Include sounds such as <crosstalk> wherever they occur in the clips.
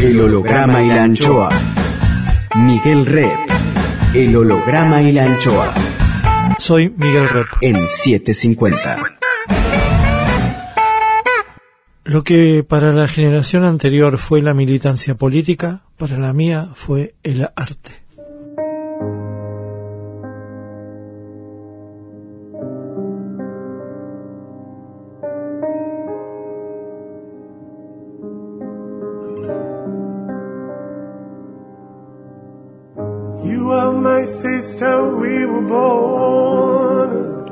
El holograma y la anchoa. Miguel Rep. El holograma y la anchoa. Soy Miguel Rep. En 750. Lo que para la generación anterior fue la militancia política, para la mía fue el arte.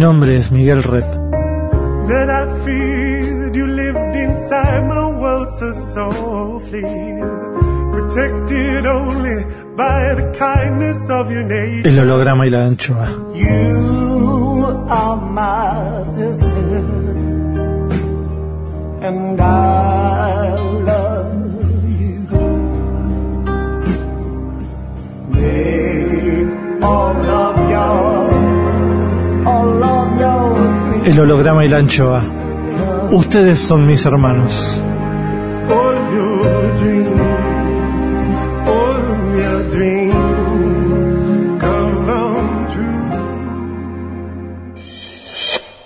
Mi nombre es Miguel Rep. El holograma y la anchoa. El holograma y la anchoa. Ustedes son mis hermanos.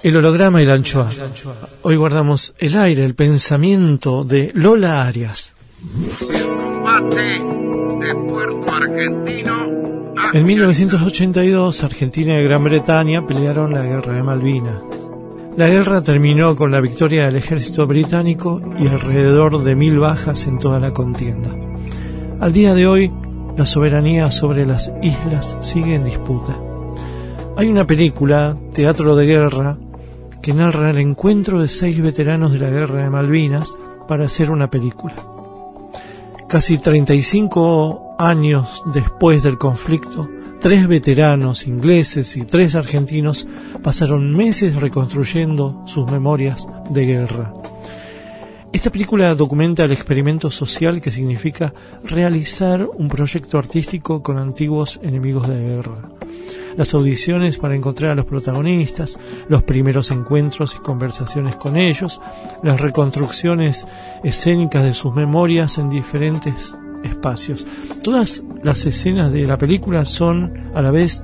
El holograma y la anchoa. Hoy guardamos el aire, el pensamiento de Lola Arias. En 1982, Argentina y Gran Bretaña pelearon la guerra de Malvinas. La guerra terminó con la victoria del ejército británico y alrededor de mil bajas en toda la contienda. Al día de hoy, la soberanía sobre las islas sigue en disputa. Hay una película, Teatro de Guerra, que narra el encuentro de seis veteranos de la Guerra de Malvinas para hacer una película. Casi 35 años después del conflicto, tres veteranos ingleses y tres argentinos pasaron meses reconstruyendo sus memorias de guerra. Esta película documenta el experimento social que significa realizar un proyecto artístico con antiguos enemigos de guerra las audiciones para encontrar a los protagonistas, los primeros encuentros y conversaciones con ellos, las reconstrucciones escénicas de sus memorias en diferentes espacios. Todas las escenas de la película son a la vez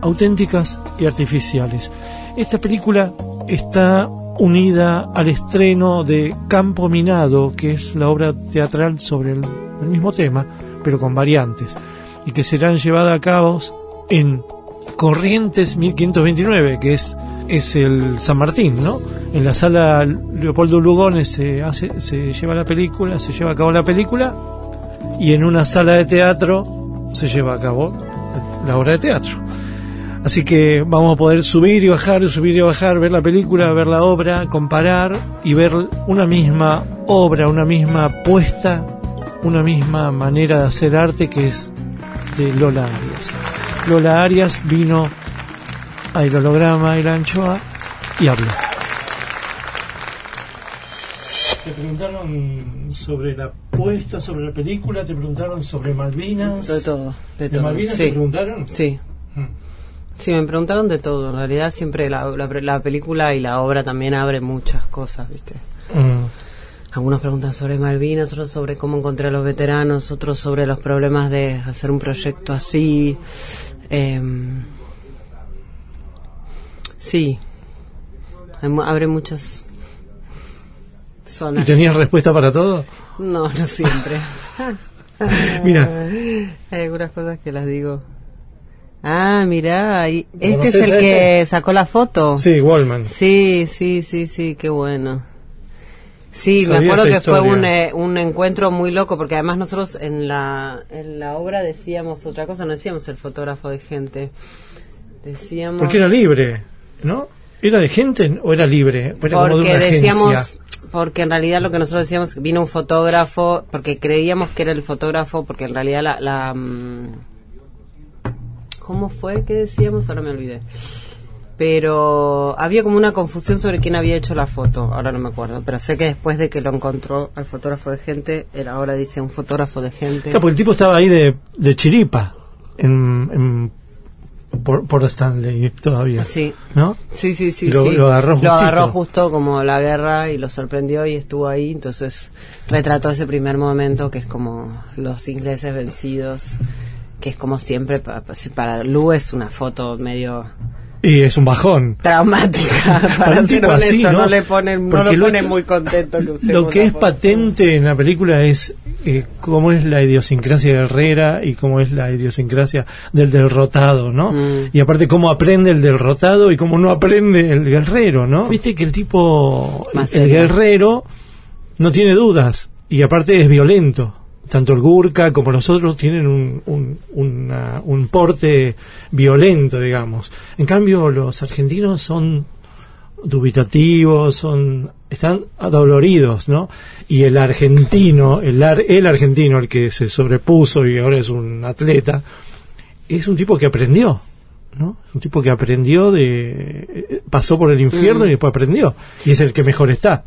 auténticas y artificiales. Esta película está unida al estreno de Campo Minado, que es la obra teatral sobre el, mismo tema, pero con variantes, y que serán llevadas a cabo en Corrientes 1529, que es, es el San Martín, ¿no? En la sala Leopoldo Lugones se, hace, se lleva la película, se lleva a cabo la película, y en una sala de teatro se lleva a cabo la obra de teatro. Así que vamos a poder subir y bajar, subir y bajar, ver la película, ver la obra, comparar y ver una misma obra, una misma puesta, una misma manera de hacer arte que es de Lola Arias. Lola Arias vino al holograma y la anchoa y habló. Te preguntaron sobre la puesta, sobre la película, te preguntaron sobre Malvinas. De todo, de, todo. Malvinas te preguntaron? Sí. Mm. Sí, me preguntaron de todo. En realidad siempre la, la, película y la obra también abre muchas cosas, ¿viste? Mm. Algunos preguntan sobre Malvinas, otros sobre cómo encontrar a los veteranos, otros sobre los problemas de hacer un proyecto así. Em, sí, abre muchas zonas. ¿Y tenías respuesta para todo? No, no <laughs> siempre. <laughs> Mira. Hay algunas cosas que las digo. Ah, mira, este es el que sacó la foto. Sí, Wallman. Sí, sí, sí, sí, qué bueno. Sí, me acuerdo que fue un, eh, un, encuentro muy loco, porque además nosotros en la, en la obra decíamos otra cosa, no decíamos el fotógrafo de gente. Decíamos... Porque era libre, ¿no? ¿Era de gente o era libre? porque decíamos, porque en realidad lo que nosotros decíamos, vino un fotógrafo, porque creíamos que era el fotógrafo, porque en realidad la... la mm, ¿Cómo fue que decíamos? Ahora me olvidé pero había como una confusión sobre quién había hecho la foto, ahora no me acuerdo, pero sé que después de que lo encontró al fotógrafo de gente, él ahora dice un fotógrafo de gente. Claro, porque el tipo estaba ahí de, de chiripa, en, por, por, Stanley todavía. Sí. ¿No? Sí, sí, sí. Lo, sí. lo agarró Lo agarró justo como la guerra y lo sorprendió y estuvo ahí. Entonces retrató ese primer momento que es como los ingleses vencidos, que es como siempre, para, para Lu es una foto medio y es un bajón. Traumática. <laughs> Para, un tipo así, ¿no? le ponen, no lo, pone muy contento. Que lo que es patente en la película es eh, cómo es la idiosincrasia guerrera y cómo es la idiosincrasia del derrotado, ¿no? Mm. Y aparte cómo aprende el derrotado y cómo no aprende el guerrero, ¿no? Viste que el tipo, el guerrero, no tiene dudas y aparte es violento tanto el Gurka como los otros tienen un, un, porte violento, digamos. En cambio, los argentinos son dubitativos, son están adoloridos, ¿no? Y el argentino, el, el argentino, el que se sobrepuso y ahora es un atleta, es un tipo que aprendió, ¿no? Es un tipo que aprendió de... pasó por el infierno mm. y después aprendió. Y es el que mejor está.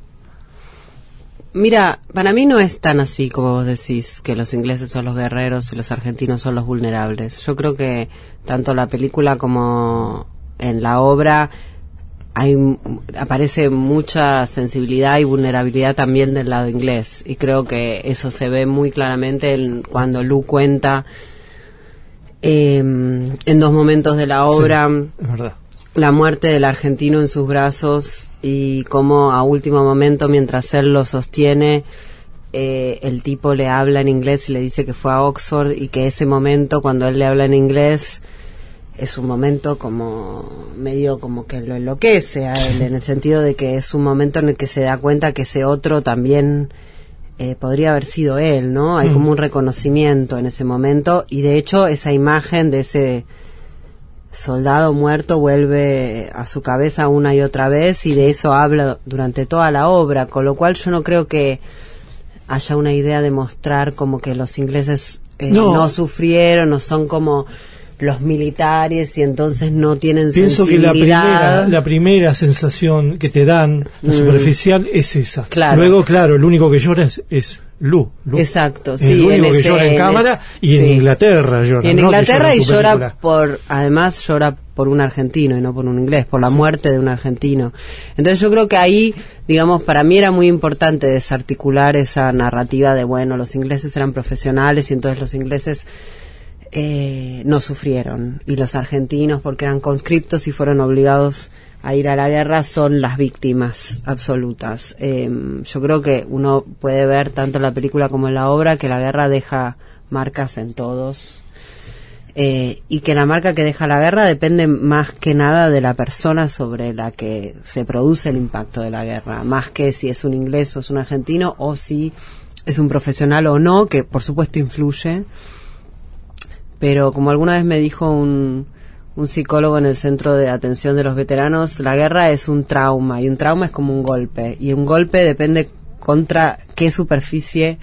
Mira, para mí no es tan así como vos decís, que los ingleses son los guerreros y los argentinos son los vulnerables. Yo creo que tanto la película como en la obra hay aparece mucha sensibilidad y vulnerabilidad también del lado inglés. Y creo que eso se ve muy claramente cuando Lu cuenta em, en dos momentos de la obra. es verdad la muerte del argentino en sus brazos y cómo a último momento, mientras él lo sostiene, eh, el tipo le habla en inglés y le dice que fue a Oxford y que ese momento, cuando él le habla en inglés, es un momento como medio como que lo enloquece a él, en el sentido de que es un momento en el que se da cuenta que ese otro también eh, podría haber sido él, ¿no? Hay como un reconocimiento en ese momento y de hecho esa imagen de ese soldado muerto vuelve a su cabeza una y otra vez y de eso habla durante toda la obra, con lo cual yo no creo que haya una idea de mostrar como que los ingleses eh, no. sufrieron o son como los militares y entonces no tienen Pienso que la primera, la primera sensación que te dan, la mm. superficial, es esa. Luego, claro, el único que llora es, es Lu, Exacto, sí. El único que llora en cámara y en Inglaterra llora. Y en Inglaterra y llora por, además llora por un argentino y no por un inglés, por la muerte de un argentino. Entonces yo creo que ahí, digamos, para mí era muy importante desarticular esa narrativa de, bueno, los ingleses eran profesionales y entonces los ingleses eh, no sufrieron y los argentinos, porque eran conscriptos y fueron obligados a ir a la guerra son las víctimas absolutas. Em, yo creo que uno puede ver tanto en la película como en la obra que la guerra deja marcas en todos eh, y que la marca que deja la guerra depende más que nada de la persona sobre la que se produce el impacto de la guerra, más que si es un inglés o es un argentino o si es un profesional o no, que por supuesto influye. Pero como alguna vez me dijo un, un psicólogo en el centro de atención de los veteranos, la guerra es un trauma y un trauma es como un golpe y un golpe depende contra qué superficie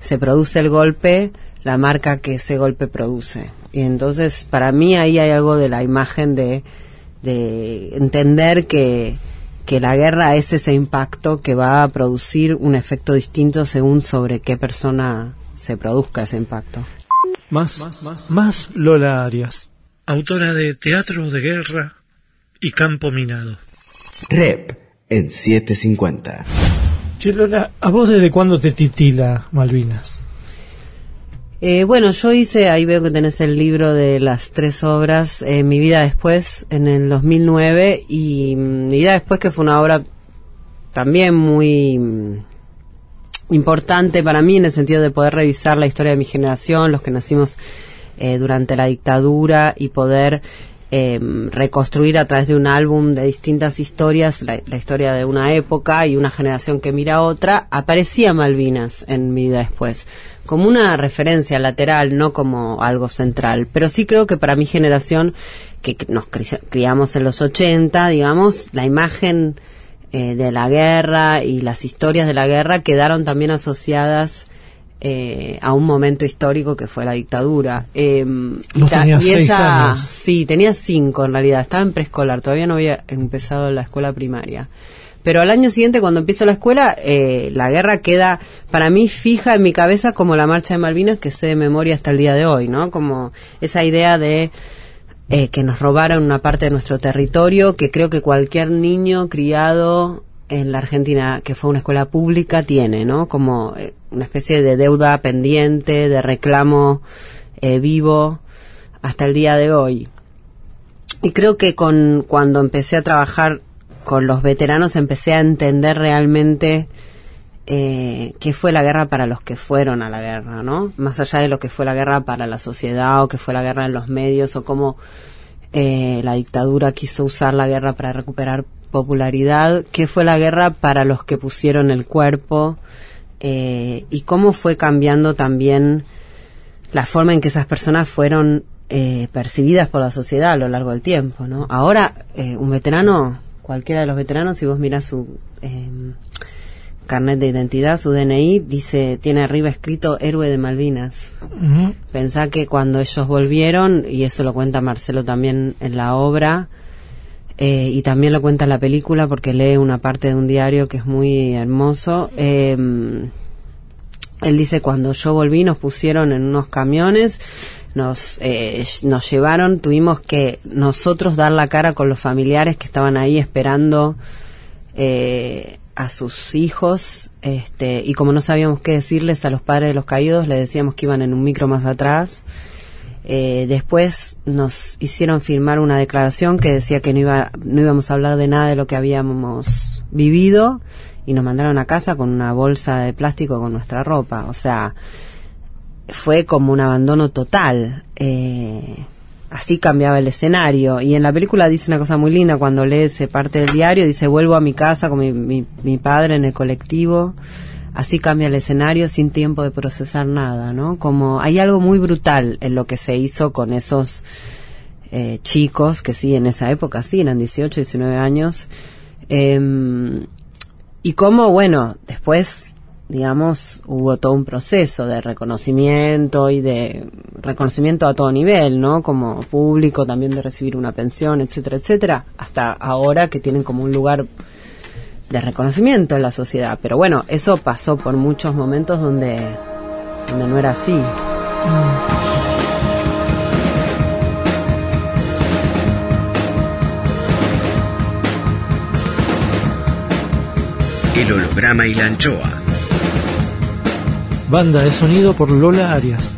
se produce el golpe, la marca que ese golpe produce. Y entonces para mí ahí hay algo de la imagen de, de entender que, que la guerra es ese impacto que va a producir un efecto distinto según sobre qué persona se produzca ese impacto. Más, más, más Lola Arias autora de Teatro de Guerra y Campo Minado. Rep en 750. Chelola, ¿a vos desde cuándo te titila Malvinas? Eh, bueno, yo hice, ahí veo que tenés el libro de las tres obras, eh, Mi vida después, en el 2009, y mm, Mi vida después, que fue una obra también muy mm, importante para mí en el sentido de poder revisar la historia de mi generación, los que nacimos eh, durante la dictadura y poder em, reconstruir a través de un álbum de distintas historias la, historia de una época y una generación que mira otra, aparecía Malvinas en mi vida después, como una referencia lateral, no como algo central. Pero sí creo que para mi generación, que nos criamos en los 80, digamos, la imagen eh, de la guerra y las historias de la guerra quedaron también asociadas eh, a un momento histórico que fue la dictadura. Eh, seis años. Sí, tenía cinco en realidad. Estaba en preescolar, todavía no había empezado la escuela primaria. Pero al año siguiente, cuando empiezo la escuela, eh, la guerra queda para mí fija en mi cabeza como la marcha de Malvinas que sé de memoria hasta el día de hoy, ¿no? Como esa idea de eh, que nos robaron una parte de nuestro territorio, que creo que cualquier niño criado en la Argentina, que fue una escuela pública, tiene, ¿no? Como eh, una especie de deuda pendiente, de reclamo eh, vivo hasta el día de hoy. Y creo que con, cuando empecé a trabajar con los veteranos empecé a entender realmente eh, qué fue la guerra para los que fueron a la guerra, ¿no? Más allá de lo que fue la guerra para la sociedad o que fue la guerra en los medios o cómo la dictadura quiso usar la guerra para recuperar popularidad, qué fue la guerra para los que pusieron el cuerpo eh, y cómo fue cambiando también la forma en que esas personas fueron eh, percibidas por la sociedad a lo largo del tiempo. ¿no? Ahora, eh, un veterano, cualquiera de los veteranos, si vos miras su em, carnet de identidad, su DNI, dice, tiene arriba escrito héroe de Malvinas. Pensá que cuando ellos volvieron, y eso lo cuenta Marcelo también en la obra, eh, y también lo cuenta en la película porque lee una parte de un diario que es muy hermoso. Eh, él dice, cuando yo volví nos pusieron en unos camiones, nos, eh, nos llevaron, tuvimos que nosotros dar la cara con los familiares que estaban ahí esperando a sus hijos, este, y como no sabíamos qué decirles a los padres de los caídos, le decíamos que iban en un micro más atrás eh, después nos hicieron firmar una declaración que decía que no, iba, no íbamos a hablar de nada de lo que habíamos vivido y nos mandaron a casa con una bolsa de plástico con nuestra ropa. O sea, fue como un abandono total. Eh, así cambiaba el escenario. Y en la película dice una cosa muy linda cuando lee ese parte del diario, dice vuelvo a mi casa con mi, mi, mi padre en el colectivo así cambia el escenario sin tiempo de procesar nada, ¿no? Como hay algo muy brutal en lo que se hizo con esos eh, chicos que sí, en esa época sí, eran 18, 19 años. Em, y cómo, bueno, después, digamos, hubo todo un proceso de reconocimiento y de reconocimiento a todo nivel, ¿no? Como público, también de recibir una pensión, etcétera, etcétera, hasta ahora que tienen como un lugar de reconocimiento en la sociedad. Pero bueno, eso pasó por muchos momentos donde, donde no era así. El holograma y la anchoa. Banda de sonido por Lola Arias.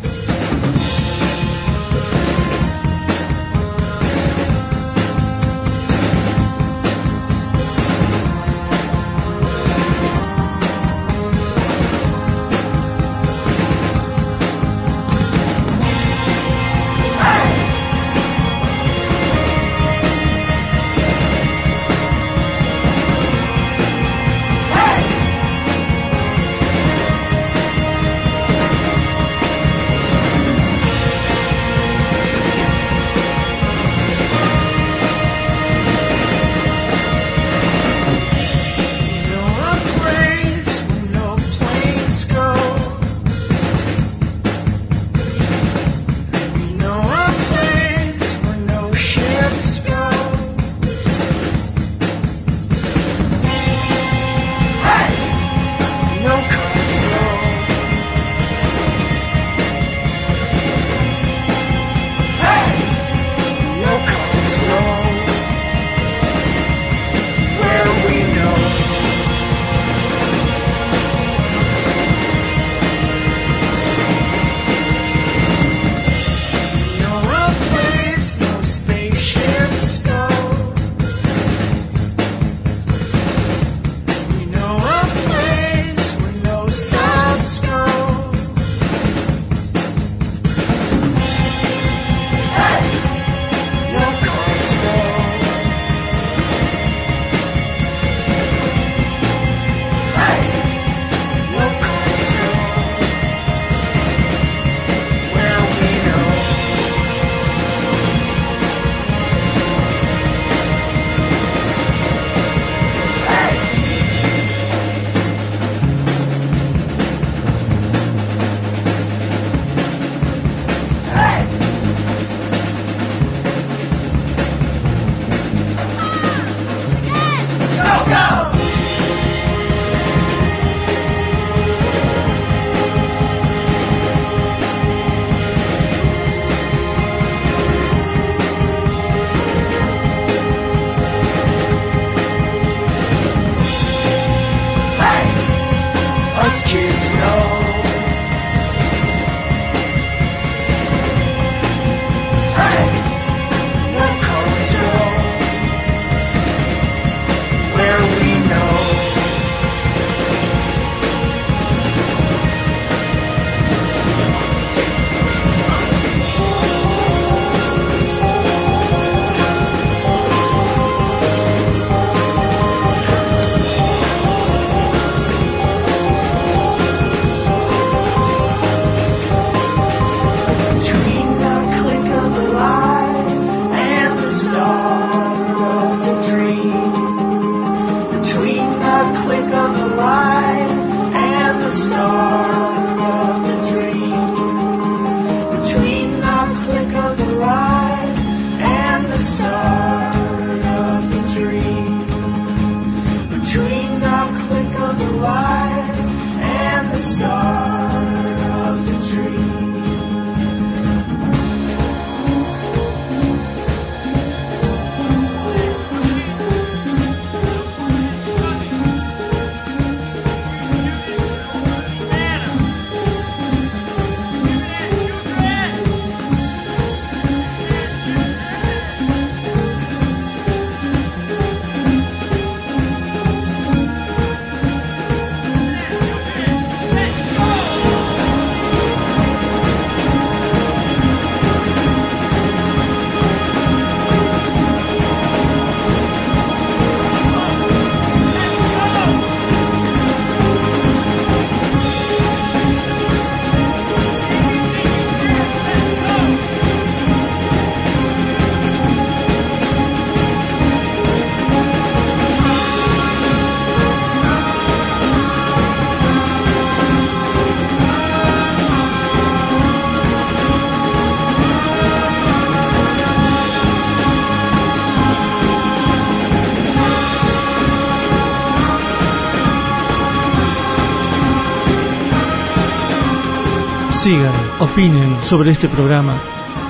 Sigan, opinen sobre este programa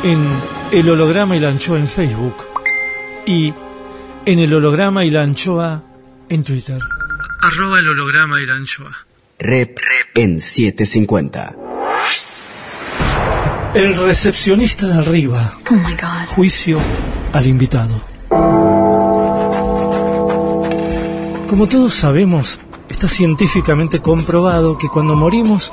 en El Holograma y la Anchoa en Facebook y en El Holograma y la Anchoa en Twitter. Arroba el holograma y la anchoa. Rep, en 750. El recepcionista de arriba. Oh my God. Juicio al invitado. Como todos sabemos, está científicamente comprobado que cuando morimos,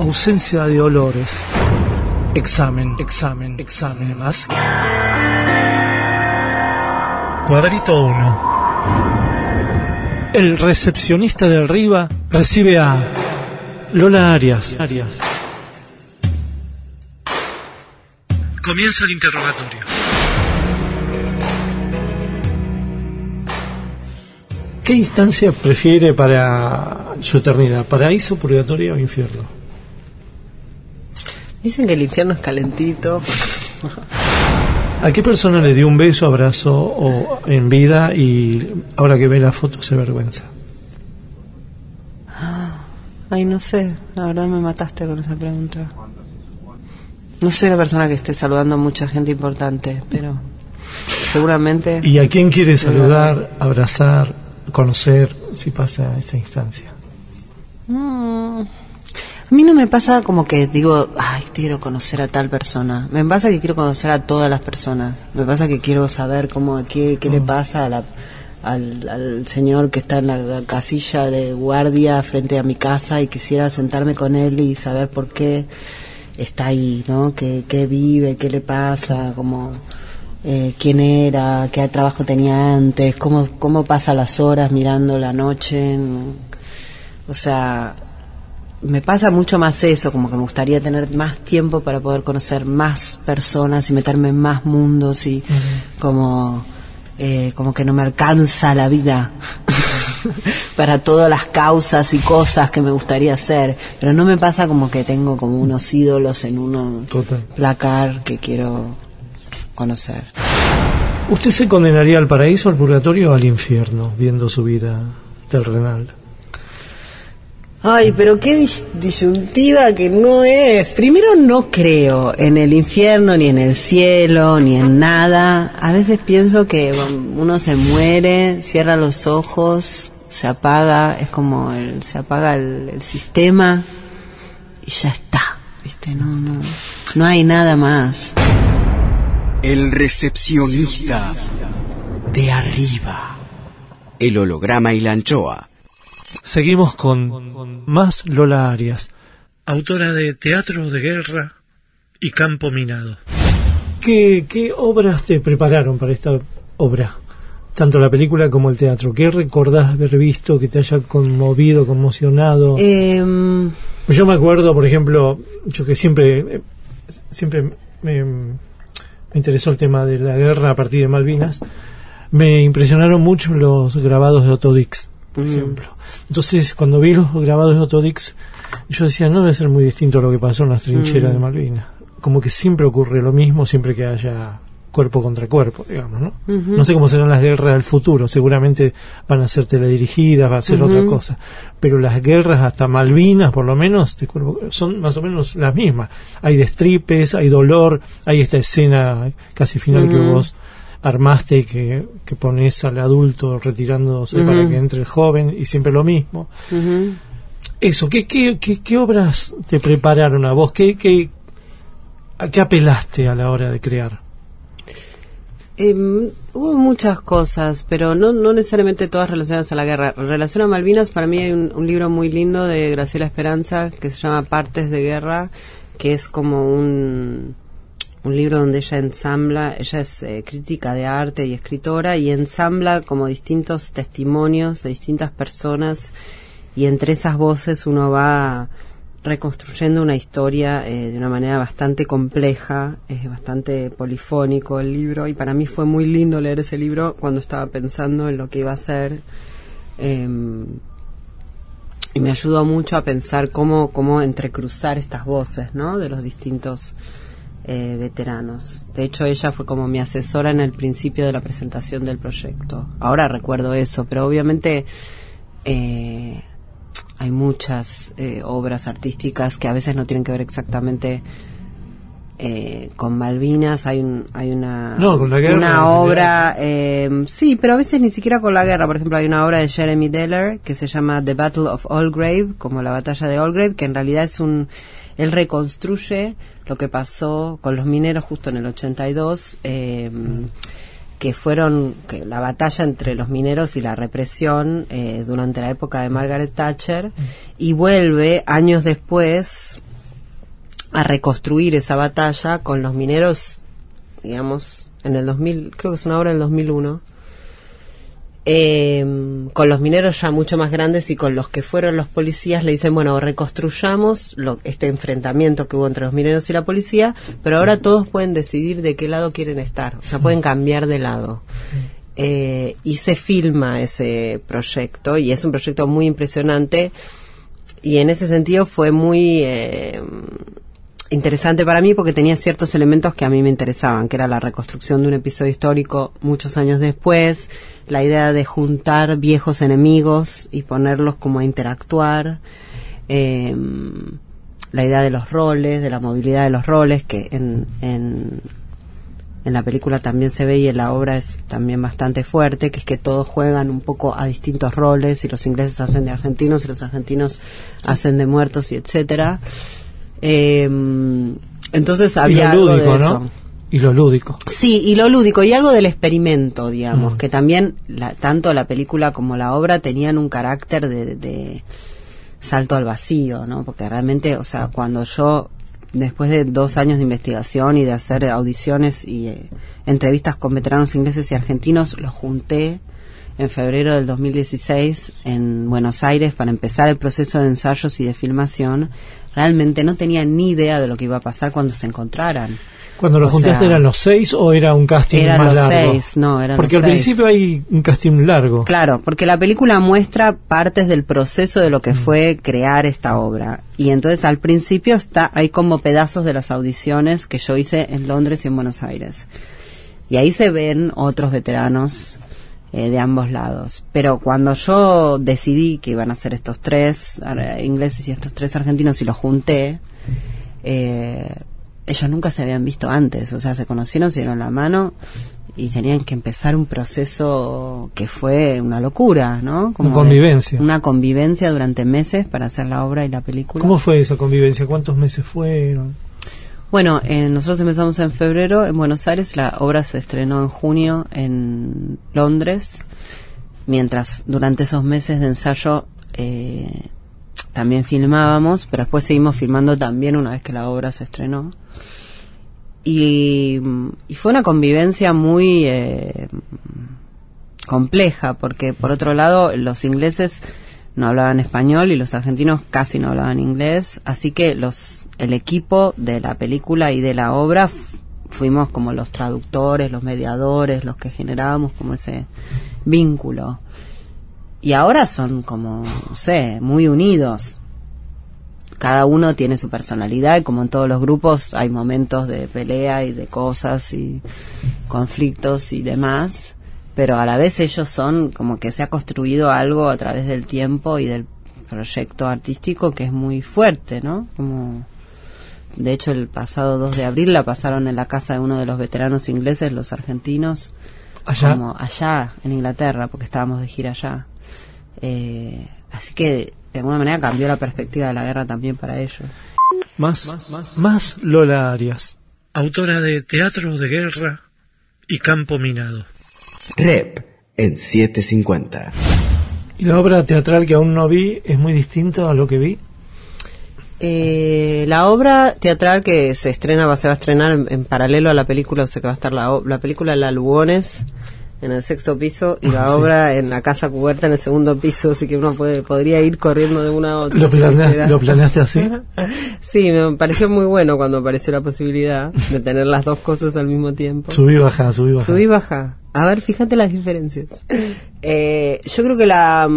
ausencia de olores. Examen, examen, examen más. Cuadrito 1. El recepcionista de arriba recibe a Lola Arias. Arias. Comienza el interrogatorio. ¿Qué instancia prefiere para su eternidad? ¿Paraíso, purgatorio o infierno? Dicen que el infierno es calentito. ¿A qué persona le dio un beso, abrazo o en vida y ahora que ve la foto se vergüenza? Ay, no sé, la verdad me mataste con esa pregunta. No soy la persona que esté saludando a mucha gente importante, pero seguramente... ¿Y a quién quiere saludar, abrazar, conocer si pasa esta instancia? Mm, a mí no me pasa como que digo, ay, quiero conocer a tal persona. Me pasa que quiero conocer a todas las personas. Me pasa que quiero saber cómo, qué, qué le pasa a la, al, al señor que está en la casilla de guardia frente a mi casa y quisiera sentarme con él y saber por qué está ahí, ¿no? ¿Qué, qué vive, qué le pasa, cómo, eh, quién era, qué trabajo tenía antes, cómo, cómo pasa las horas mirando la noche. o sea, me pasa mucho más eso, como que me gustaría tener más tiempo para poder conocer más personas y meterme en más mundos y como, eh, como que no me alcanza la vida <laughs> para todas las causas y cosas que me gustaría hacer, pero no me pasa como que tengo como unos ídolos en un Total. placar que quiero conocer. ¿Usted se condenaría al paraíso, al purgatorio o al infierno, viendo su vida terrenal? Ay, pero qué dis- disyuntiva que no es. Primero no creo en el infierno, ni en el cielo, ni en nada. A veces pienso que bueno, uno se muere, cierra los ojos, se apaga, es como el, se apaga el, el sistema y ya está. ¿Viste? No, no, no hay nada más. El recepcionista de arriba. El holograma y la anchoa. Seguimos con más Lola Arias, autora de Teatro de Guerra y Campo Minado. ¿Qué, qué obras te prepararon para esta obra? Tanto la película como el teatro. ¿Qué recordás haber visto que te haya conmovido, conmocionado? Em, Yo me acuerdo, por ejemplo, yo que siempre, siempre me, me interesó el tema de la guerra a partir de Malvinas, me impresionaron mucho los grabados de Otto Dix, por Mm. ejemplo. Entonces, cuando vi los grabados de Otto Dix, yo decía, no debe ser muy distinto a lo que pasó en las trincheras Mm. de Malvinas. Como que siempre ocurre lo mismo, siempre que haya cuerpo contra cuerpo, digamos, ¿no? No sé cómo serán las guerras del futuro, seguramente van a ser teledirigidas, va a ser otra cosa, pero las guerras hasta Malvinas, por lo menos, de cuerpo- son más o menos las mismas. Hay destripes, hay dolor, hay esta escena casi final que Ujú. vos armaste que, que pones al adulto retirándose para que entre el joven y siempre lo mismo. Eso, ¿qué, qué, qué, qué obras te prepararon a vos? ¿Qué, qué, ¿A qué apelaste a la hora de crear? Em, hubo muchas cosas, pero no, no necesariamente todas relacionadas a la guerra. En relación a Malvinas, para mí hay un, un libro muy lindo de Graciela Esperanza que se llama Partes de Guerra, que es como un, un libro donde ella ensambla, ella es eh, crítica de arte y escritora, y ensambla como distintos testimonios de distintas personas, y entre esas voces uno va reconstruyendo una historia eh, de una manera bastante compleja, es bastante polifónico el libro y para mí fue muy lindo leer ese libro cuando estaba pensando en lo que iba a ser em, y me ayudó mucho a pensar cómo, cómo entrecruzar estas voces ¿no? de los distintos eh, veteranos. De hecho, ella fue como mi asesora en el principio de la presentación del proyecto. Ahora recuerdo eso, pero obviamente... Eh, hay muchas eh, obras artísticas que a veces no tienen que ver exactamente eh, con Malvinas hay un, hay una una obra eh, sí pero a veces ni siquiera con la guerra por ejemplo hay una obra de Jeremy Deller que se llama The Battle of Allgrave como la batalla de Allgrave que en realidad es un él reconstruye lo que pasó con los mineros justo en el 82 eh, que fueron que la batalla entre los mineros y la represión eh, durante la época de Margaret Thatcher y vuelve años después a reconstruir esa batalla con los mineros, digamos, en el 2000, creo que es una obra del 2001, eh, con los mineros ya mucho más grandes y con los que fueron los policías le dicen, bueno, reconstruyamos lo, este enfrentamiento que hubo entre los mineros y la policía, pero ahora todos pueden decidir de qué lado quieren estar, o sea, pueden cambiar de lado. Eh, y se filma ese proyecto y es un proyecto muy impresionante y en ese sentido fue muy... Eh, interesante para mí porque tenía ciertos elementos que a mí me interesaban, que era la reconstrucción de un episodio histórico muchos años después, la idea de juntar viejos enemigos y ponerlos como a interactuar, em, la idea de los roles, de la movilidad de los roles, que en, en, en la película también se ve y en la obra es también bastante fuerte, que es que todos juegan un poco a distintos roles y los ingleses hacen de argentinos y los argentinos hacen de muertos y etcétera. Eh, entonces había algo de eso. Y lo lúdico. Sí, y lo lúdico, y algo del experimento, digamos, mm. que también la, tanto la película como la obra tenían un carácter de, salto al vacío, ¿no? Porque realmente, o sea, cuando yo, después de dos años de investigación y de hacer audiciones y eh, entrevistas con veteranos ingleses y argentinos, los junté en febrero del 2016 en Buenos Aires para empezar el proceso de ensayos y de filmación realmente no tenía ni idea de lo que iba a pasar cuando se encontraran. Cuando los juntaste eran los seis o era un casting eran más los Seis, no, eran Porque al principio hay un casting largo. Claro, porque la película muestra partes del proceso de lo que mm. fue crear esta obra. Y entonces al principio está hay como pedazos de las audiciones que yo hice en Londres y en Buenos Aires. Y ahí se ven otros veteranos eh, de ambos lados. Pero cuando yo decidí que iban a ser estos tres ingleses y estos tres argentinos y los junté, eh, ellos nunca se habían visto antes, o sea, se conocieron, se dieron la mano y tenían que empezar un proceso que fue una locura, ¿no? Como una convivencia. Una convivencia durante meses para hacer la obra y la película. ¿Cómo fue esa convivencia? ¿Cuántos meses fueron? Bueno, eh, nosotros empezamos en febrero en Buenos Aires, la obra se estrenó en junio en Londres, mientras durante esos meses de ensayo eh, también filmábamos, pero después seguimos filmando también una vez que la obra se estrenó. Y, fue una convivencia muy eh, compleja, porque por otro lado los ingleses no hablaban español y los argentinos casi no hablaban inglés, así que los el equipo de la película y de la obra fuimos como los traductores, los mediadores, los que generábamos como ese vínculo. Y ahora son como, no sé, muy unidos. Cada uno tiene su personalidad y como en todos los grupos hay momentos de pelea y de cosas y conflictos y demás pero a la vez ellos son como que se ha construido algo a través del tiempo y del proyecto artístico que es muy fuerte, ¿no? Como de hecho el pasado 2 de abril la pasaron en la casa de uno de los veteranos ingleses, los argentinos, allá, como allá en Inglaterra, porque estábamos de gira allá. Eh, así que de alguna manera cambió la perspectiva de la guerra también para ellos. Más, más, más Lola Arias, autora de Teatro de Guerra y Campo Minado. Rep en 750. ¿Y la obra teatral que aún no vi es muy distinta a lo que vi? Eh, la obra teatral que se estrena, va, se va a estrenar en, paralelo a la película, o sea que va a estar la, la película La Lugones en el sexto piso y la obra en la casa cubierta en el segundo piso, así que uno puede, podría ir corriendo de una a otra. ¿Lo, planeaste, así? <laughs> sí, me pareció muy bueno cuando apareció la posibilidad de tener las dos cosas al mismo tiempo. Subí baja, subí baja. Subí baja. A ver, fíjate las diferencias. Eh, yo creo que la,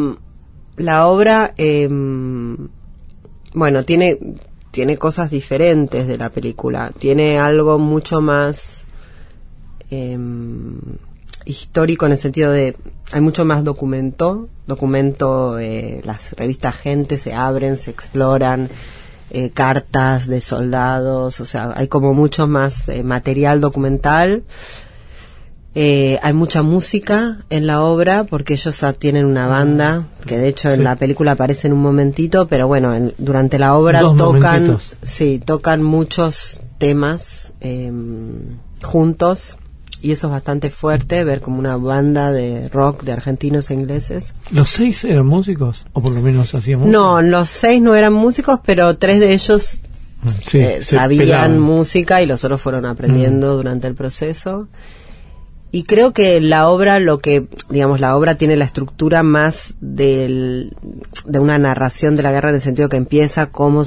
la obra, eh, bueno, tiene, tiene cosas diferentes de la película. Tiene algo mucho más... Eh, histórico en el sentido de hay mucho más documento, documento, eh, las revistas Gente se abren, se exploran, eh, cartas de soldados, o sea, hay como mucho más eh, material documental. hay mucha música en la obra porque ellos tienen una banda que de hecho en la película aparece en un momentito, pero bueno, durante la obra tocan, sí, tocan muchos temas em, juntos y eso es bastante fuerte, ver como una banda de rock de argentinos e ingleses. ¿Los seis eran músicos? ¿O por lo menos hacían música? No, los seis no eran músicos, pero tres de ellos mm, eh, sabían música y los otros fueron aprendiendo mm. durante el proceso. Y creo que la obra, lo que, digamos, la obra tiene la estructura más del, de una narración de la guerra en el sentido que empieza como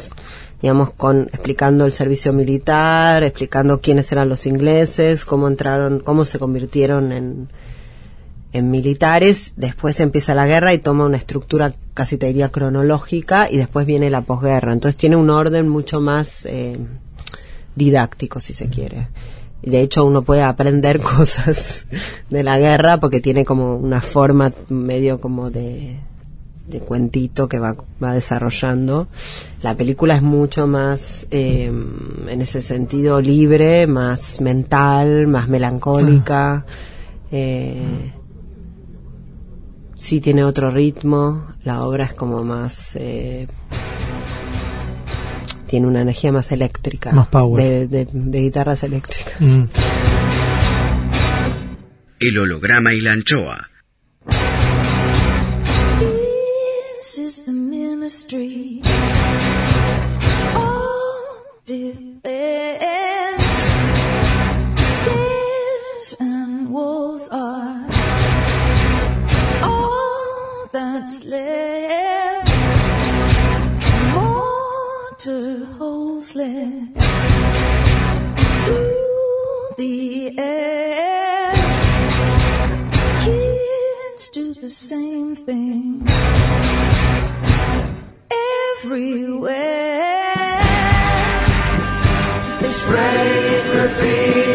digamos, con explicando el servicio militar, explicando quiénes eran los ingleses, cómo entraron, cómo se convirtieron en, en militares, después empieza la guerra y toma una estructura casi te diría cronológica y después viene la posguerra. Entonces tiene un orden mucho más eh, didáctico, si se quiere. Y de hecho uno puede aprender <laughs> cosas de la guerra porque tiene como una forma medio como de de cuentito que va, va desarrollando. La película es mucho más, eh, en ese sentido, libre, más mental, más melancólica. Eh, sí tiene otro ritmo. La obra es como más... Eh, tiene una energía más eléctrica. Más power. De, de, guitarras eléctricas. Mm. El holograma y la anchoa is the ministry defense. Stairs and walls are all that's left. Mortar holes through the air. Kids do the same thing everywhere. They spray graffiti.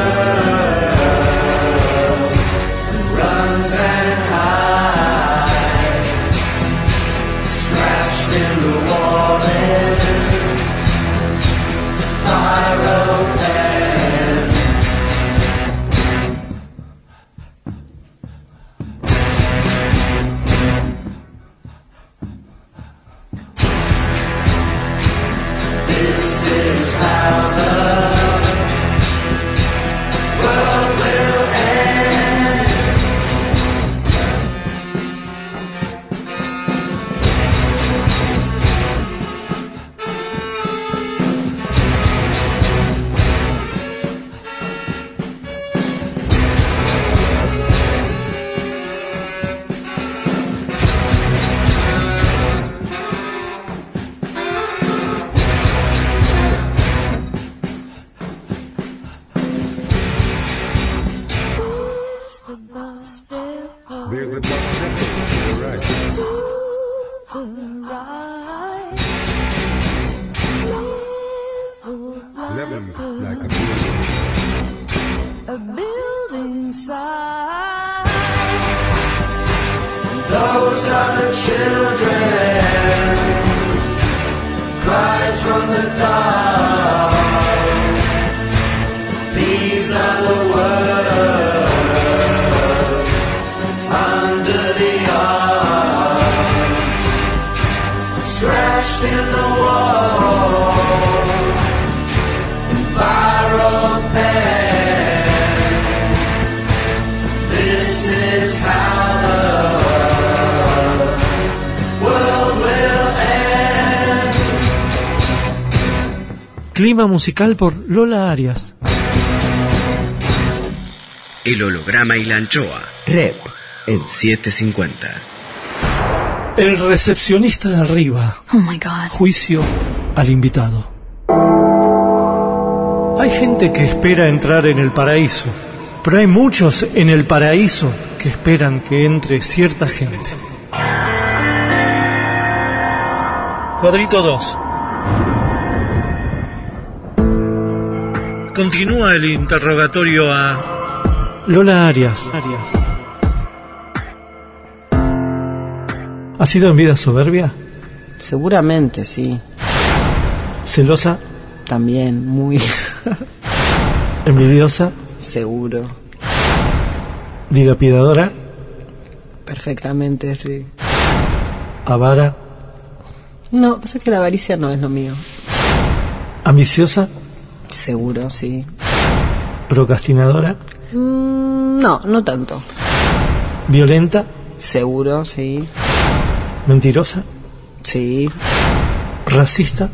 Amen. Clima musical por Lola Arias. El holograma y la anchoa. Rep en 750. El recepcionista de arriba. Oh my god. Juicio al invitado. Hay gente que espera entrar en el paraíso, pero hay muchos en el paraíso que esperan que entre cierta gente. Cuadrito 2. Continúa el interrogatorio a Lola Arias. ¿Ha sido en vida soberbia? Seguramente, sí. ¿Celosa? También, muy <laughs> ¿Envidiosa? seguro. ¿Dilapidadora? Perfectamente, sí. ¿Avara? No, pasa que la avaricia no es lo mío. ¿Ambiciosa? Seguro, sí. ¿Procrastinadora? Mm, no, no tanto. ¿Violenta? Seguro, sí. ¿Mentirosa? Sí. ¿Racista?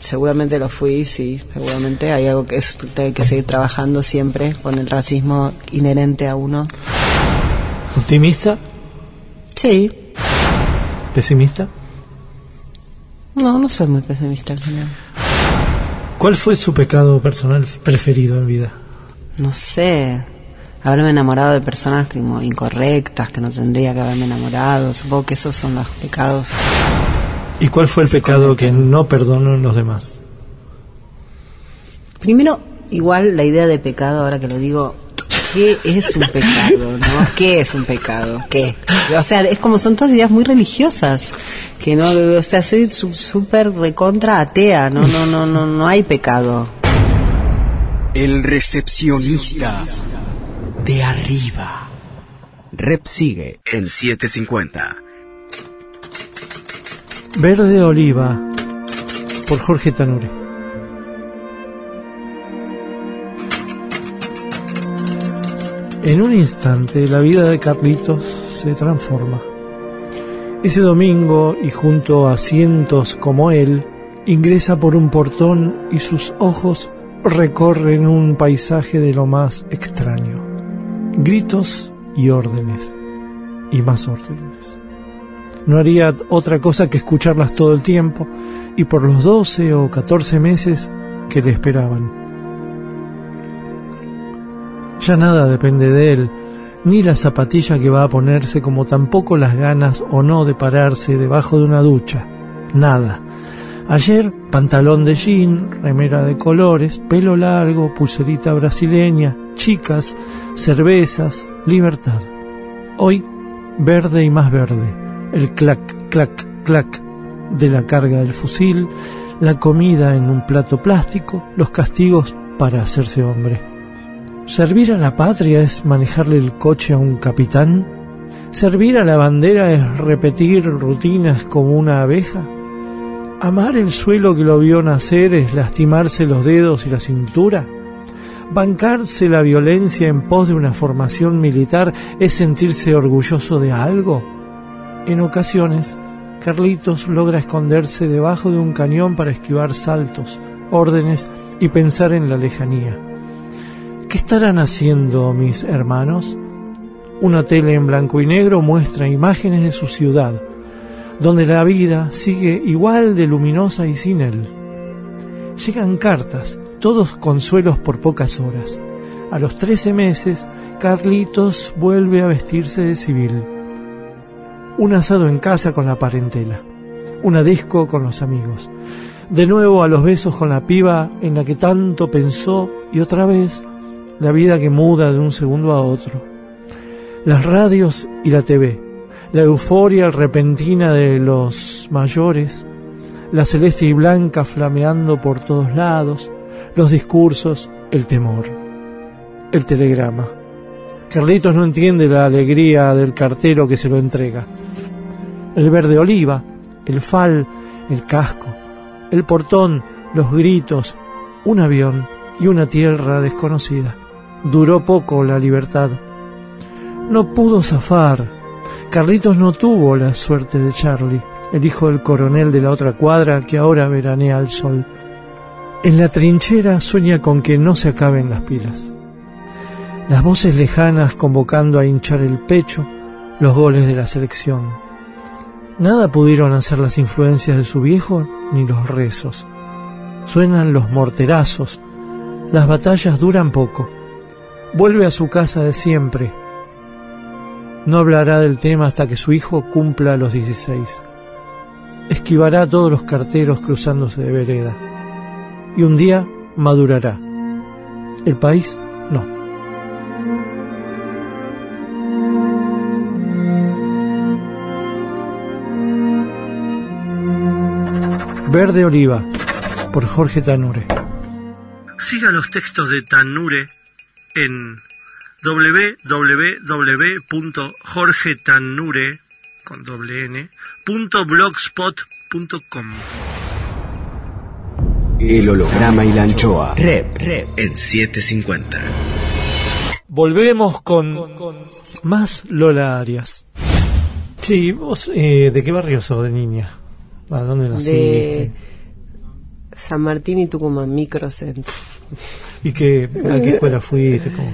Seguramente lo fui, sí. Seguramente hay algo que, es, que hay que seguir trabajando siempre con el racismo inherente a uno. ¿Optimista? Sí. ¿Pesimista? No, no soy muy pesimista al final. ¿Cuál fue su pecado personal preferido en vida? No sé. Haberme enamorado de personas como incorrectas, que no tendría que haberme enamorado. Supongo que esos son los pecados. ¿Y cuál fue el pecado que no perdonó en los demás? Primero, igual la idea de pecado, ahora que lo digo, ¿qué es un pecado? ¿No? ¿Qué es un pecado? ¿Qué? O sea, es como son todas ideas muy religiosas. Que no, o sea, soy súper recontra atea. No, no, no, no, no hay pecado. El recepcionista de arriba. Rep sigue en 750. Verde Oliva, por Jorge Tanure. En un instante la vida de Carlitos se transforma. Ese domingo, y junto a cientos como él, ingresa por un portón y sus ojos recorren un paisaje de lo más extraño. Gritos y órdenes, y más órdenes. No haría otra cosa que escucharlas todo el tiempo y por los 12 o 14 meses que le esperaban. Ya nada depende de él, ni la zapatilla que va a ponerse, como tampoco las ganas o no de pararse debajo de una ducha. Nada. Ayer, pantalón de jean, remera de colores, pelo largo, pulserita brasileña, chicas, cervezas, libertad. Hoy, verde y más verde. El clac, clac, clac de la carga del fusil, la comida en un plato plástico, los castigos para hacerse hombre. ¿Servir a la patria es manejarle el coche a un capitán? ¿Servir a la bandera es repetir rutinas como una abeja? ¿Amar el suelo que lo vio nacer es lastimarse los dedos y la cintura? ¿Bancarse la violencia en pos de una formación militar es sentirse orgulloso de algo? En ocasiones, Carlitos logra esconderse debajo de un cañón para esquivar saltos, órdenes y pensar en la lejanía. ¿Qué estarán haciendo mis hermanos? Una tele en blanco y negro muestra imágenes de su ciudad, donde la vida sigue igual de luminosa y sin él. Llegan cartas, todos consuelos por pocas horas. A los 13 meses, Carlitos vuelve a vestirse de civil. Un asado en casa con la parentela. Una disco con los amigos. De nuevo a los besos con la piba en la que tanto pensó y otra vez la vida que muda de un segundo a otro. Las radios y la TV. La euforia repentina de los mayores. La celeste y blanca flameando por todos lados. Los discursos, el temor. El telegrama. Carlitos no entiende la alegría del cartero que se lo entrega. El verde oliva, el fal, el casco, el portón, los gritos, un avión y una tierra desconocida. Duró poco la libertad. No pudo zafar. Carlitos no tuvo la suerte de Charlie, el hijo del coronel de la otra cuadra que ahora veranea al sol. En la trinchera sueña con que no se acaben las pilas. Las voces lejanas convocando a hinchar el pecho, los goles de la selección. Nada pudieron hacer las influencias de su viejo ni los rezos. Suenan los morterazos. Las batallas duran poco. Vuelve a su casa de siempre. No hablará del tema hasta que su hijo cumpla los 16. Esquivará todos los carteros cruzándose de vereda. Y un día madurará. El país no. Verde Oliva, por Jorge Tanure. Siga los textos de Tanure en www.jorgetanure con doble n, punto blogspot.com. El holograma y la anchoa. Rep, rep en 750. Volvemos con, más Lola Arias. Sí, vos, eh, ¿de qué barrio sos de niña? ¿A dónde naciste? de San Martín y Tucumán, microcentro. ¿Y qué, a qué escuela fuiste? ¿Cómo?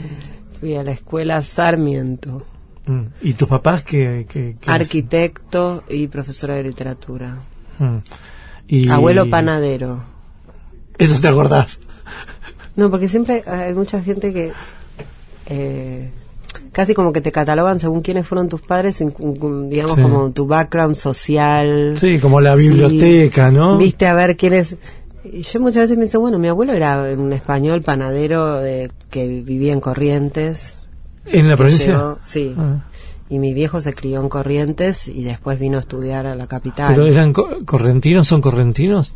Fui a la escuela Sarmiento, Mm. ¿Y tus papás qué, qué, qué arquitecto y profesora de literatura. Mm. Y- Abuelo panadero. Eso te acordás. No, porque siempre hay mucha gente que eh, casi como que te catalogan según quiénes fueron tus padres, digamos Sí. como tu background social. Sí, como la Sí. biblioteca, ¿no? Viste a ver quién es. Y yo muchas veces dice, bueno, mi abuelo era un español panadero de, que vivía en Corrientes. ¿En la que provincia? llegó- sí. Ah. Y mi viejo se crió en Corrientes y después vino a estudiar a la capital. ¿Pero eran co- correntinos? ¿Son correntinos?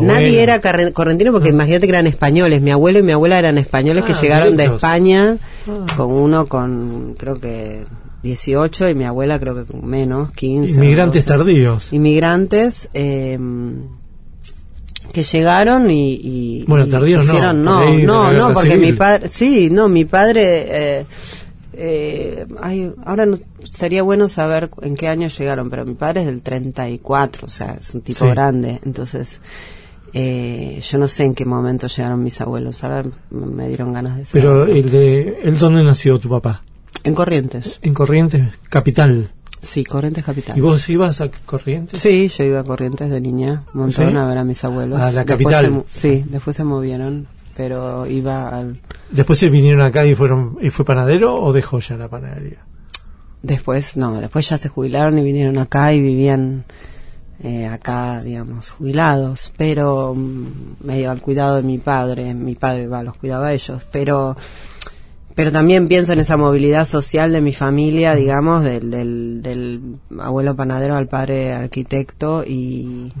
Nadie era correntino porque imagínate que eran españoles. Mi abuelo y mi abuela eran españoles que Ah, llegaron de directos. España, Ah. con uno con creo que 18 y mi abuela creo que menos, 15. o Inmigrantes 12. tardíos. Inmigrantes eh, que llegaron y, y- Bueno, tardíos no, no, no, porque civil. mi padre, sí, no, mi padre, eh, eh, ay, ahora no, sería bueno saber en qué año llegaron, pero mi padre es del 34, o sea, es un tipo Sí. grande, entonces eh, yo no sé en qué momento llegaron mis abuelos, ahora me dieron ganas de saber. Pero el de... ¿El dónde nació tu papá? En Corrientes, En Corrientes, capital. Sí, Corrientes Capital. ¿Y vos ibas a Corrientes? Sí, yo iba a Corrientes de niña, un montón ¿Sí? a ver a mis abuelos. A la Después capital. se mu- sí, después se movieron, pero iba al... ¿Después se vinieron acá y fueron y fue panadero o dejó ya la panadería? Después, no, después ya se jubilaron y vinieron acá y vivían eh, acá, digamos, jubilados, pero mm, medio al cuidado de mi padre, mi padre va, los cuidaba a ellos, pero pero también pienso en esa movilidad social de mi familia, digamos, del, del, abuelo panadero al padre arquitecto y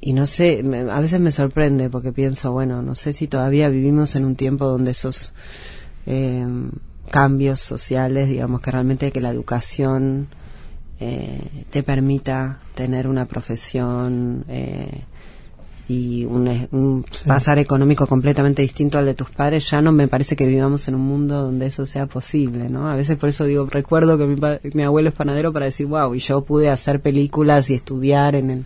y no sé, me- a veces me sorprende porque pienso, bueno, no sé si todavía vivimos en un tiempo donde esos eh, cambios sociales, digamos que realmente que la educación eh, te permita tener una profesión eh, y un, un Sí. pasar económico completamente distinto al de tus padres, ya no me parece que vivamos en un mundo donde eso sea posible, ¿no? A veces por eso digo, recuerdo que mi, mi abuelo es panadero para decir, wow, y yo pude hacer películas y estudiar en el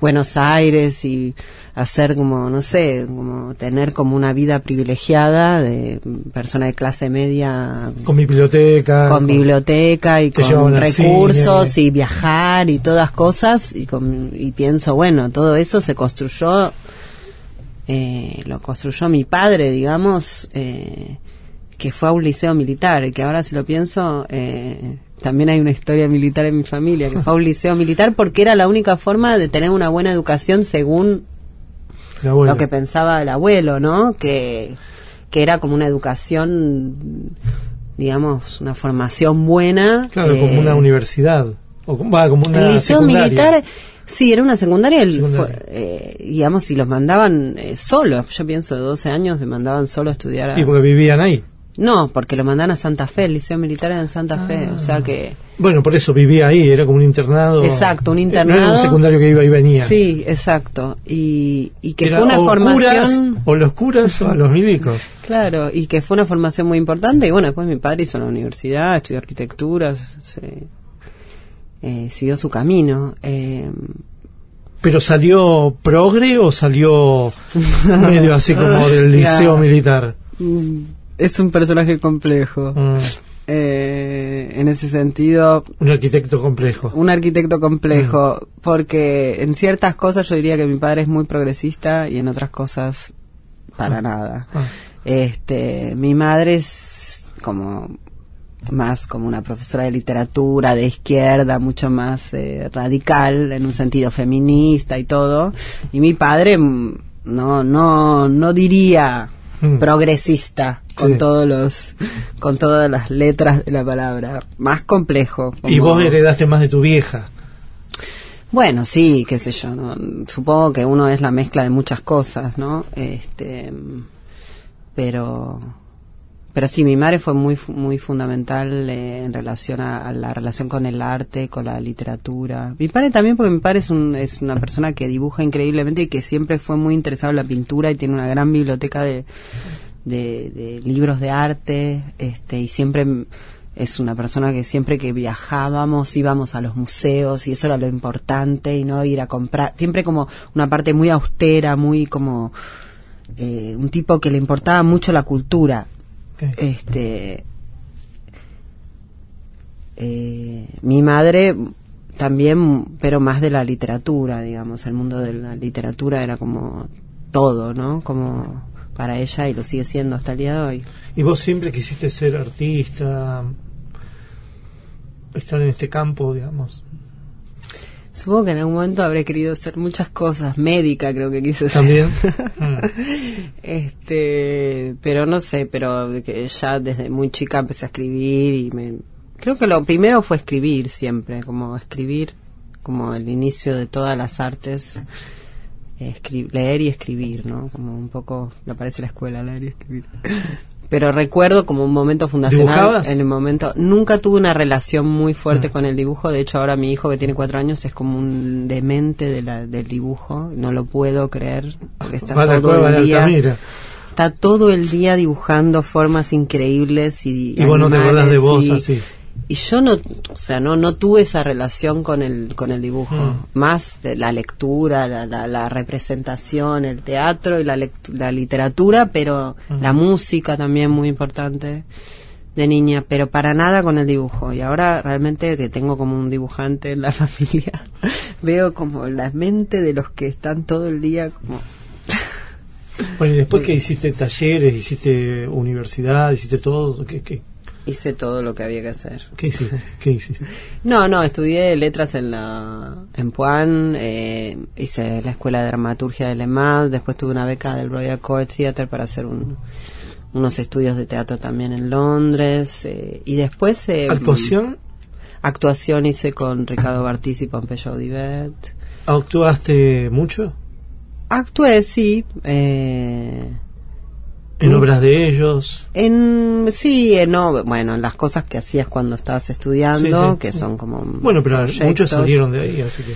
Buenos Aires y hacer como, no sé, como tener como una vida privilegiada de persona de clase media Con biblioteca. con biblioteca y con recursos cine. y viajar y todas cosas y, con- y pienso bueno todo eso se construyó eh, lo construyó mi padre, digamos, eh, que fue a un liceo militar, y que ahora si lo pienso, eh, también hay una historia militar en mi familia, que fue a un liceo militar porque era la única forma de tener una buena educación según lo que pensaba el abuelo, ¿no? Que, que era como una educación, digamos, una formación buena. Claro, eh, como una universidad. O como, va, como una el liceo secundaria. militar, sí, era una secundaria, el- Secundaria. fue, eh, digamos, si los mandaban eh, solos, yo pienso de 12 años, le mandaban solo a estudiar. a- Sí, porque vivían ahí. No, porque lo mandaban a Santa Fe, el liceo militar era en Santa Fe, o sea que... Bueno, por eso vivía ahí, era como un internado. Exacto, un Eh, internado. No era un secundario que iba y venía. Sí, exacto. Y, y que Era fue una o formación... curas, o los curas o los milicos. Claro, y que fue una formación muy importante. Y bueno, después mi padre hizo la universidad, estudió arquitectura, se, eh, siguió su camino. Eh, ¿Pero salió progre o salió medio así como del <laughs> liceo Claro. militar? Mm, es un personaje complejo. Mm, Eh, en ese sentido, un arquitecto complejo. un arquitecto Mm. complejo, porque en ciertas cosas yo diría que mi padre es muy progresista y en otras cosas para nada. Ah. Este, mi madre es como más como una profesora de literatura de izquierda, mucho más eh, radical en un sentido feminista y todo, y mi padre mm, no no no diría Mm. progresista con Sí. todos los con todas las letras de la palabra, más complejo. Y vos heredaste más de tu vieja. bueno, sí, qué sé yo, ¿no? supongo que uno es la mezcla de muchas cosas, ¿no? Este, pero, pero sí, mi madre fue muy, muy fundamental eh, en relación a, la relación con el arte, con la literatura. Mi padre también, porque mi padre es, un, es una persona que dibuja increíblemente y que siempre fue muy interesado en la pintura y tiene una gran biblioteca de, de, libros de arte, este, y siempre es una persona que siempre que viajábamos íbamos a los museos y eso era lo importante y no ir a comprar, siempre como una parte muy austera, muy como eh, un tipo que le importaba mucho la cultura. Este, eh, mi madre también, pero más de la literatura, digamos, el mundo de la literatura era como todo, ¿no? Como para ella y lo sigue siendo hasta el día de hoy. ¿Y vos siempre quisiste ser artista? Estar en este campo, digamos. Supongo que en algún momento habré querido hacer muchas cosas, médica creo que quise ser. También. <laughs> Mm. este, pero no sé, pero ya desde muy chica empecé a escribir y me creo que lo primero fue escribir siempre, como escribir como el inicio de todas las artes. escri- leer y escribir, ¿no? Como un poco, me parece la escuela, leer y escribir. Pero recuerdo como un momento fundacional. ¿Dibujabas? En el momento. Nunca tuve una relación muy fuerte Ah. con el dibujo. De hecho, ahora mi hijo, que tiene cuatro años, es como un demente de la, del dibujo. No lo puedo creer. Porque está Va a la todo el día. Está todo el día dibujando formas increíbles y. Y vos no te acordás de vos y- así. Y yo no, o sea, no, no tuve esa relación con el, con el dibujo. Mm. Más de la lectura, la, la, la representación, el teatro y la, la literatura, pero Mm. la música también muy importante de niña, pero para nada con el dibujo. Y ahora realmente que tengo como un dibujante en la <laughs> familia, veo como la mente de los que están todo el día como... Bueno, y después <laughs> que hiciste talleres, hiciste universidad, hiciste todo, ¿qué, qué, Hice todo lo que había que hacer. qué hiciste? ¿Qué hiciste? No, no, estudié letras en la en Puan, eh, hice la escuela de dramaturgia de Le Mans, después tuve una beca del Royal Court Theatre para hacer un- unos estudios de teatro también en Londres eh, y después eh, ¿Actuación? actuación hice con Ricardo Bartiz y Pompeyo Divet. ¿Actuaste mucho? Actué, sí, eh, ¿En Mm. obras de ellos? en sí, en, no, bueno, en las cosas que hacías cuando estabas estudiando, Sí, sí, que sí. son como Bueno, pero muchos proyectos. salieron de ahí, así que...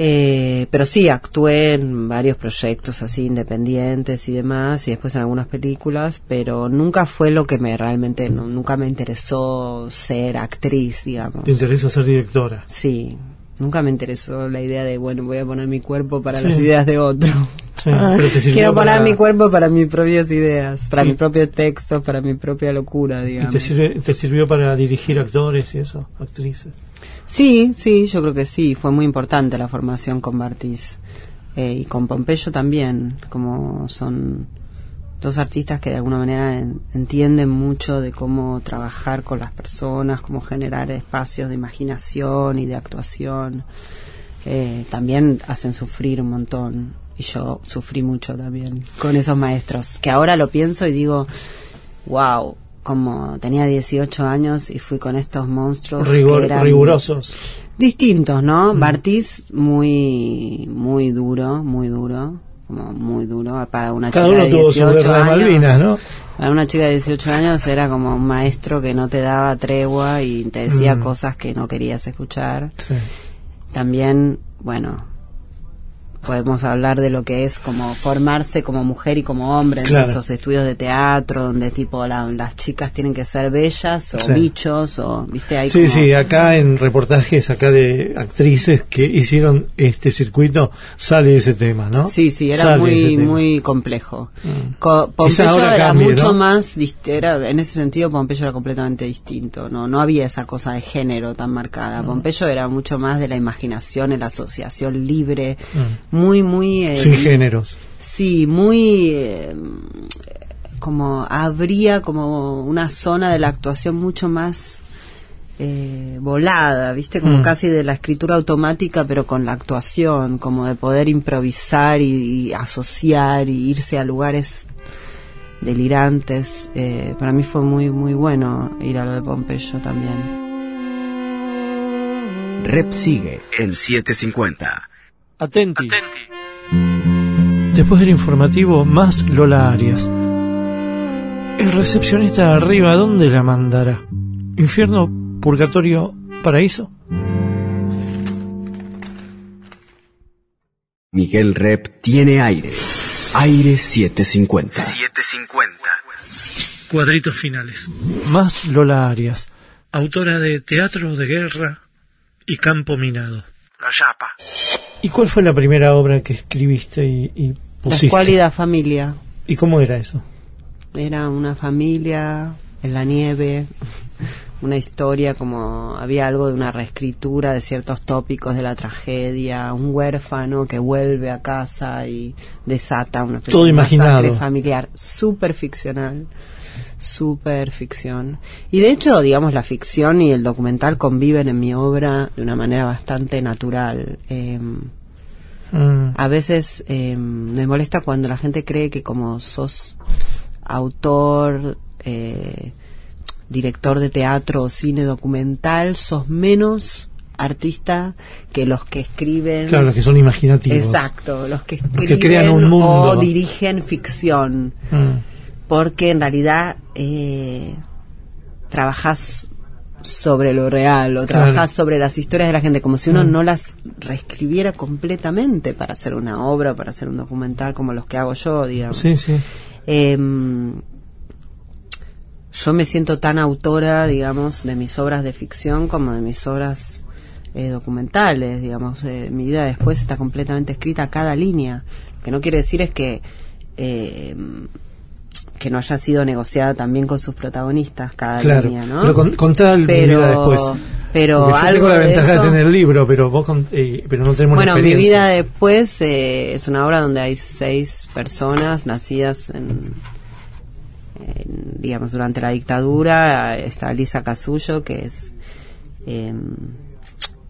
Eh, pero sí, actué en varios proyectos así independientes y demás, y después en algunas películas, pero nunca fue lo que me realmente, no, nunca me interesó ser actriz, digamos. ¿Te interesa ser directora? Sí, nunca me interesó la idea de, bueno, voy a poner mi cuerpo para Sí. las ideas de otro. Sí, <laughs> pero te sirvió Quiero poner para- mi cuerpo para mis propias ideas, para Y- mi propio texto, para mi propia locura, ¿Y digamos. te, sirve- te sirvió para dirigir actores y eso? Actrices. Sí, sí, yo creo que sí, fue muy importante la formación con Bartiz. Eh, y con Pompeyo también, como son dos artistas que de alguna manera en- entienden mucho de cómo trabajar con las personas, cómo generar espacios de imaginación y de actuación. Eh, también hacen sufrir un montón. Y yo sufrí mucho también con esos maestros. Que ahora lo pienso y digo, wow, como tenía 18 años y fui con estos monstruos Rigor- que eran rigurosos. distintos, ¿no? Bartiz muy muy duro, muy duro, como muy duro para una Cada chica uno de tuvo su 18 guerra de años. Malvinas, ¿no? Para una chica de 18 años era como un maestro que no te daba tregua y te decía Mm. cosas que no querías escuchar. Sí. También, bueno, podemos hablar de lo que es como formarse como mujer y como hombre en Claro. esos estudios de teatro donde tipo la- las chicas tienen que ser bellas o Sí. bichos o viste hay Sí, como- sí, acá en reportajes acá de actrices que hicieron este circuito sale ese tema, ¿no? Sí, sí, era Sale muy muy complejo. Mm. Co- Pompeyo era cambie, mucho ¿no? más, era, en ese sentido Pompeyo era completamente distinto, no no había esa cosa de género tan marcada. Pompeyo era mucho más de la imaginación, en la asociación libre, muy muy eh. Sin géneros. Sí, muy eh, como habría como una zona de la actuación mucho más eh, volada, viste, como Mm. casi de la escritura automática, pero con la actuación, como de poder improvisar y, y asociar y irse a lugares delirantes. Eh, para mí fue muy muy bueno ir a lo de Pompeyo también. Rep sigue. En 750. Atenti. Después del informativo, más Lola Arias. El recepcionista de arriba, ¿dónde la mandará? ¿Infierno, purgatorio, paraíso? Miguel Rep tiene aire. Aire 750. 750. Cuadritos finales. Más Lola Arias, autora de Teatro de Guerra y Campo Minado. La chapa. ¿Y cuál fue la primera obra que escribiste y, y La pusiste? escuálida familia. ¿Y cómo era eso? Era una familia en la nieve, <laughs> una historia como había algo de una reescritura de ciertos tópicos de la tragedia, un huérfano que vuelve a casa y desata una Todo imaginado. familiar, súper ficcional, súper ficción. Y de hecho, digamos, la ficción y el documental conviven en mi obra de una manera bastante natural. Em, Mm, a veces eh, me molesta cuando la gente cree que como sos autor, eh, director de teatro o cine documental, sos menos artista que los que escriben. claro, los que son imaginativos. Exacto, los que que escriben crean un mundo. o dirigen ficción, Mm, porque en realidad eh, trabajas sobre lo real o Claro. trabajas sobre las historias de la gente, como si uno Mm. no las reescribiera completamente para hacer una obra, para hacer un documental como los que hago yo, digamos. sí, sí. Em, yo me siento tan autora, digamos, de mis obras de ficción como de mis obras eh, documentales, digamos. eh, mi vida después está completamente escrita a cada línea. Lo que no quiere decir es que em, que no haya sido negociada también con sus protagonistas cada Claro. línea, ¿no? Pero con, contá el Pero- mi vida después. pero Porque yo algo tengo la de ventaja eso- de tener el libro, pero vos con- eh, pero no tenemos Bueno, la mi vida después eh, es una obra donde hay seis personas nacidas en, en, digamos, durante la dictadura. Está Lisa Casullo, que es eh,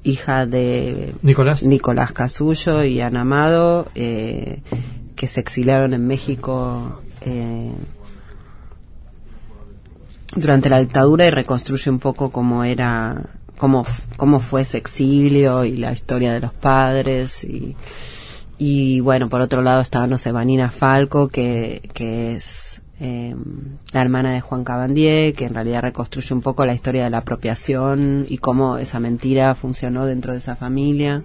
hija de Nicolás. Nicolás Casullo y Ana Amado, eh, que se exiliaron en México eh, durante la dictadura y reconstruye un poco cómo era, cómo, cómo fue ese exilio y la historia de los padres y, y bueno, por otro lado está, no sé, Vanina Falco, que, que es eh, la hermana de Juan Cabandier, que en realidad reconstruye un poco la historia de la apropiación y cómo esa mentira funcionó dentro de esa familia.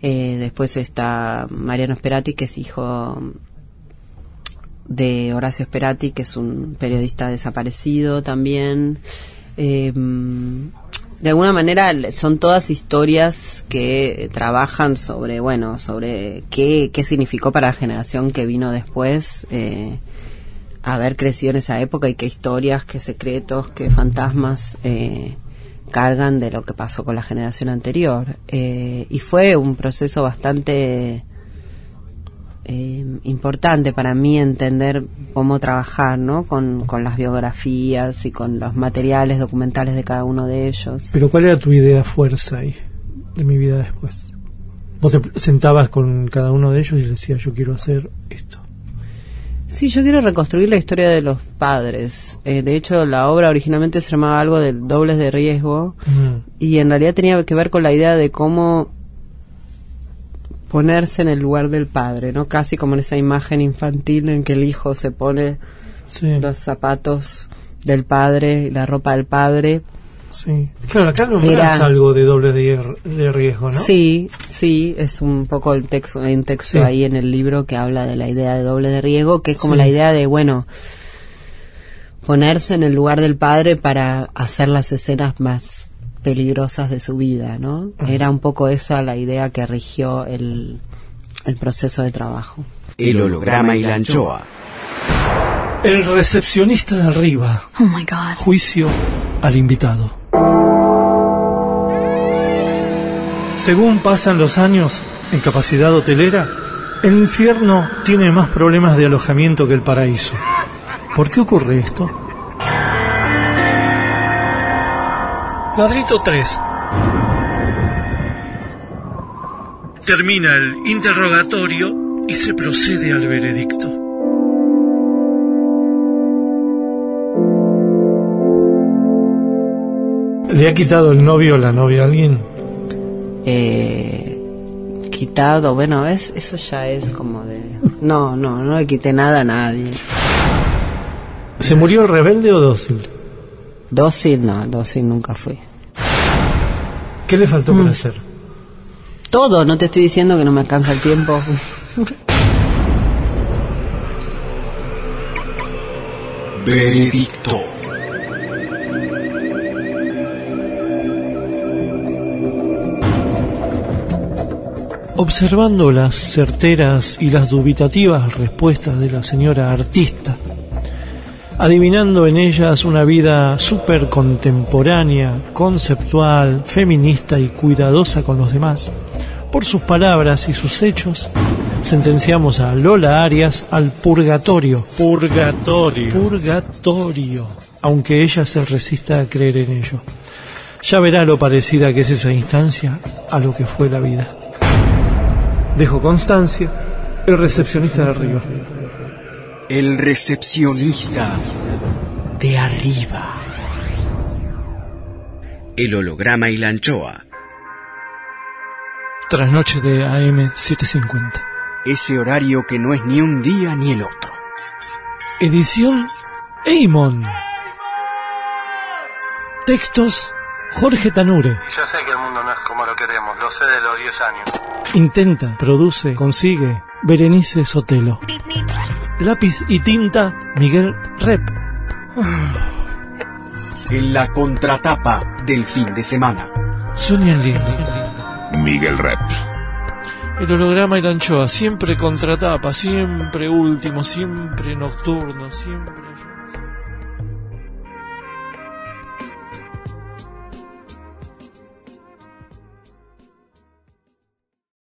Eh, después está Mariano Sperati, que es hijo de Horacio Sperati, que es un periodista desaparecido también. Eh, de alguna manera son todas historias que trabajan sobre, bueno, sobre qué, qué significó para la generación que vino después eh, haber crecido en esa época y qué historias, qué secretos, qué fantasmas eh, cargan de lo que pasó con la generación anterior. Eh, y fue un proceso bastante eh, importante para mí entender cómo trabajar, ¿no? Con, con las biografías y con los materiales documentales de cada uno de ellos. Pero ¿cuál era tu idea fuerza ahí de mi vida después? Vos te sentabas con cada uno de ellos y decías, yo quiero hacer esto. Sí, yo quiero reconstruir la historia de los padres. Eh, de hecho, la obra originalmente se llamaba algo de dobles de riesgo Mm. y en realidad tenía que ver con la idea de cómo ponerse en el lugar del padre, ¿no? Casi como en esa imagen infantil en que el hijo se pone Sí, los zapatos del padre, la ropa del padre. sí. Claro, acá nombrás Era- algo de doble de, riesgo, ¿no? Sí, sí, es un poco el texto, hay un texto Sí. ahí en el libro que habla de la idea de doble de riesgo, que es como Sí. la idea de, bueno, ponerse en el lugar del padre para hacer las escenas más peligrosas de su vida, ¿no? Era un poco esa la idea que rigió el, el proceso de trabajo. El holograma y la anchoa. El recepcionista de arriba. Oh my God. Juicio al invitado. Según pasan los años en capacidad hotelera, el infierno tiene más problemas de alojamiento que el paraíso. ¿Por qué ocurre esto? Cuadrito 3. Termina el interrogatorio y se procede al veredicto. ¿Le ha quitado el novio o la novia a alguien? Eh, quitado, bueno, es, eso ya es como de... No, no, no le quité nada a nadie. ¿Se murió rebelde o dócil? Dócil, no, dócil nunca fui. ¿Qué le faltó por hacer? Todo, no te estoy diciendo que no me alcanza el tiempo. Veredicto. Observando las certeras y las dubitativas respuestas de la señora artista, adivinando en ellas una vida súper contemporánea, conceptual, feminista y cuidadosa con los demás, por sus palabras y sus hechos, sentenciamos a Lola Arias al purgatorio. Purgatorio. Purgatorio. Aunque ella se resista a creer en ello. Ya verá lo parecida que es esa instancia a lo que fue la vida. Dejo constancia, el recepcionista de arriba. El recepcionista de arriba. El holograma y la anchoa. Trasnoche de AM 750. Ese horario que no es ni un día ni el otro. Edición Eamon. Textos Jorge Tanure. Yo sé que el mundo no es como lo queremos, lo sé de los 10 años. Intenta, produce, consigue Berenice Sotelo. Lápiz y tinta Miguel Rep. En la contratapa del fin de semana. Sonia Lindi. Miguel Rep. El holograma y la anchoa, siempre contratapa, siempre último, siempre nocturno, siempre...